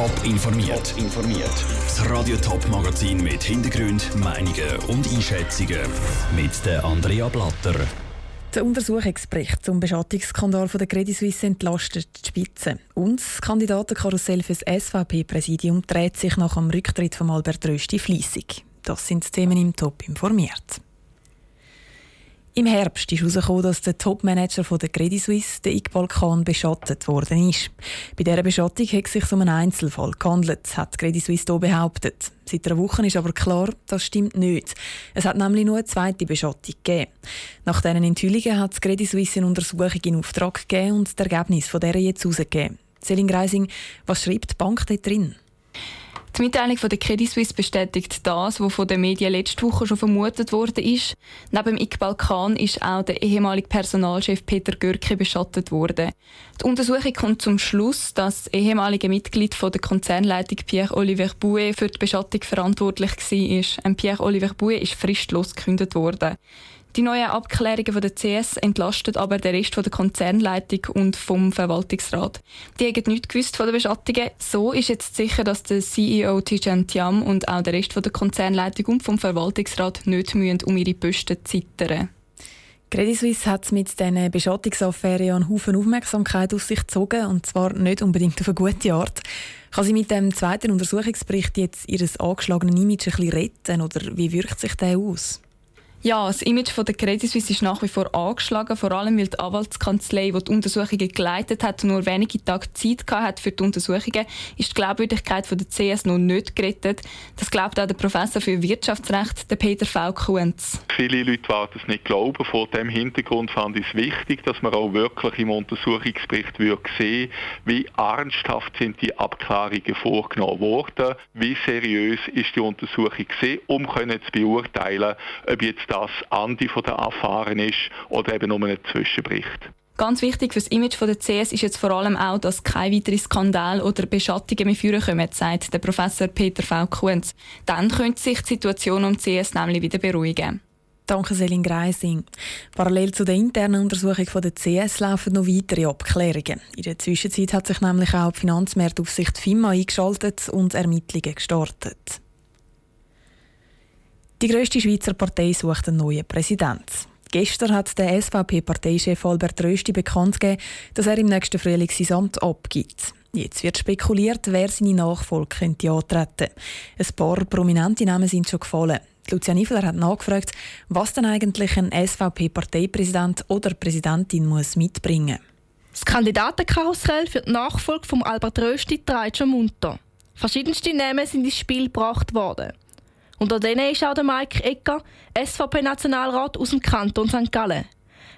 Top informiert. informiert. Das Radio Top Magazin mit Hintergrund, Meinungen und Einschätzungen mit der Andrea Blatter. Der Untersuchungsbericht zum Beschattungsskandal von der Credit Suisse entlastet die Spitze. Und das Kandidatenkarussell für das SVP-Präsidium dreht sich nach dem Rücktritt von Albert Rösti fließig. Das sind die Themen im Top informiert. Im Herbst ist herausgekommen, dass der Topmanager der Credit Suisse, der Iqbal Khan, beschattet worden ist. Bei dieser Beschattung hat es sich um einen Einzelfall gehandelt, hat Credit Suisse hier behauptet. Seit einer Woche ist aber klar, das stimmt nicht. Es hat nämlich nur eine zweite Beschattung gegeben. Nach diesen Enthüllungen hat Credit Suisse eine Untersuchung in Auftrag gegeben und das Ergebnis von dieser jetzt herausgegeben. Céline Greising, was schreibt die Bank dort drin? Die Mitteilung von der Credit Suisse bestätigt das, was von den Medien letzte Woche schon vermutet wurde. Ist. Neben Iqbal Khan ist auch der ehemalige Personalchef Peter Görke beschattet worden. Die Untersuchung kommt zum Schluss, dass das ehemalige Mitglied von der Konzernleitung Pierre-Oliver Bouet für die Beschattung verantwortlich war. Pierre-Oliver Bouet ist fristlos gekündigt worden. Die neuen Abklärungen der CS entlasten aber den Rest von der Konzernleitung und vom Verwaltungsrat. Die haben nichts gewusst von den Beschattungen. So ist jetzt sicher, dass der CEO Tijan Tiam und auch der Rest von der Konzernleitung und vom Verwaltungsrat nicht müssen um ihre Posten zittern. Credit Suisse hat mit diesen Beschattungsaffäre einen Haufen Aufmerksamkeit auf sich gezogen, und zwar nicht unbedingt auf eine gute Art. Kann sie mit dem zweiten Untersuchungsbericht jetzt ihr angeschlagenes Image ein bisschen retten, oder wie wirkt sich der aus? Ja, das Image von der Credit Suisse ist nach wie vor angeschlagen, vor allem weil die Anwaltskanzlei, die die Untersuchungen geleitet hat, nur wenige Tage Zeit hat für die Untersuchungen, ist die Glaubwürdigkeit von der CS noch nicht gerettet. Das glaubt auch der Professor für Wirtschaftsrecht, der Peter V. Kuhns. Viele Leute werden es nicht glauben. Vor dem Hintergrund fand ich es wichtig, dass man auch wirklich im Untersuchungsbericht sehen wie ernsthaft sind die Abklärungen vorgenommen worden, wie seriös ist die Untersuchung gesehen, um können zu beurteilen, ob jetzt das Andi von der Erfahren ist oder eben nur ein Zwischenbericht. Ganz wichtig für das Image der CS ist jetzt vor allem auch, dass kein weiterer Skandal oder Beschattungen mehr führen kommen, sagt der Professor Peter V. Kunz. Dann könnte sich die Situation um die CS nämlich wieder beruhigen. Danke, Selin Greising. Parallel zu der internen Untersuchung von der CS laufen noch weitere Abklärungen. In der Zwischenzeit hat sich nämlich auch die Finanzmarktaufsicht FIMA eingeschaltet und Ermittlungen gestartet. Die grösste Schweizer Partei sucht einen neuen Präsidenten. Gestern hat der SVP-Parteichef Albert Rösti bekannt gegeben, dass er im nächsten Frühling sein Amt abgibt. Jetzt wird spekuliert, wer seine Nachfolge könnte antreten. Ein paar prominente Namen sind schon gefallen. Lucia Niffler hat nachgefragt, was denn eigentlich ein SVP-Parteipräsident oder Präsidentin muss mitbringen Das Kandidatenkarussell für die Nachfolge von Albert Rösti trägt schon munter. Verschiedenste Namen sind ins Spiel gebracht worden. Unter denen ist auch der Mike Ecker, SVP-Nationalrat aus dem Kanton St. Gallen.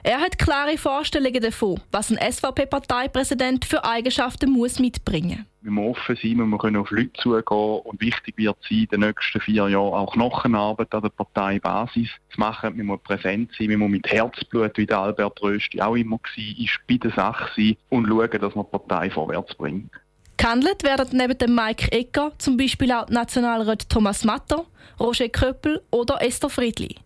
Er hat klare Vorstellungen davon, was ein SVP-Parteipräsident für Eigenschaften muss mitbringen muss. Wir müssen offen sein, wir können auf Leute zugehen und wichtig wird sein, in den nächsten vier Jahren auch Knochenarbeit an der Parteibasis zu machen. Wir müssen präsent sein, wir müssen mit Herzblut, wie der Albert Rösti auch immer war, bei der Sache sein und schauen, dass man die Partei vorwärts bringt. Gehandelt werden neben dem Mike Ecker zum Beispiel auch Nationalrat Thomas Matter, Roger Köppel oder Esther Friedli.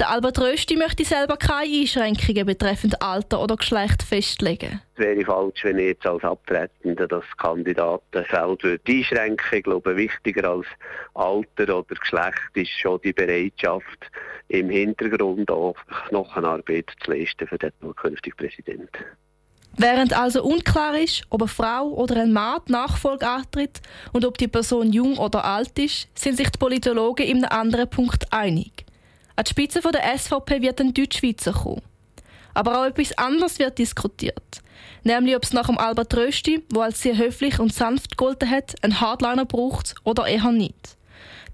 Der Albert Rösti möchte selber keine Einschränkungen betreffend Alter oder Geschlecht festlegen. Es wäre falsch, wenn ich jetzt als Abtretender das Kandidatenfeld würde einschränken Ich glaube, wichtiger als Alter oder Geschlecht ist schon die Bereitschaft, im Hintergrund auch Knochenarbeit zu leisten für den zukünftigen Präsidenten. Während also unklar ist, ob eine Frau oder ein Mann die Nachfolge antritt und ob die Person jung oder alt ist, sind sich die Politologen in einem anderen Punkt einig. An die Spitze der SVP wird ein Deutschschweizer kommen. Aber auch etwas anderes wird diskutiert. Nämlich, ob es nach dem Albert Rösti, der als sehr höflich und sanft gegolten hat, einen Hardliner braucht oder eher nicht.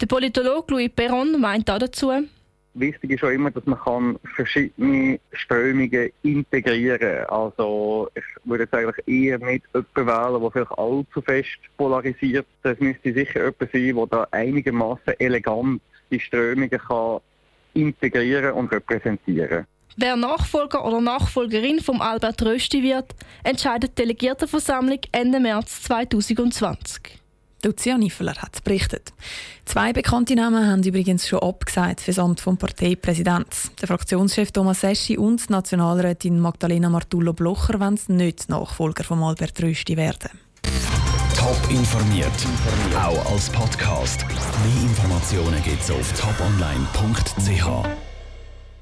Der Politologe Louis Perron meint dazu, wichtig ist auch immer, dass man kann verschiedene Strömungen integrieren kann. Also ich würde jetzt eigentlich eher nicht jemanden wählen, der vielleicht allzu fest polarisiert. Das müsste sicher jemand sein, der da einigermaßen elegant die Strömungen kann integrieren und repräsentieren. Wer Nachfolger oder Nachfolgerin von Albert Rösti wird, entscheidet die Delegiertenversammlung Ende März 2020. Lucia Niffeler hat berichtet. Zwei bekannte Namen haben übrigens schon abgesagt für das Amt vom Parteipräsidenten. Der Fraktionschef Thomas Eschi und Nationalrätin Magdalena Martullo Blocher wollen nicht Nachfolger von Albert Rösti werden. Top informiert, auch als Podcast. Mehr Informationen gibt's auf toponline.ch.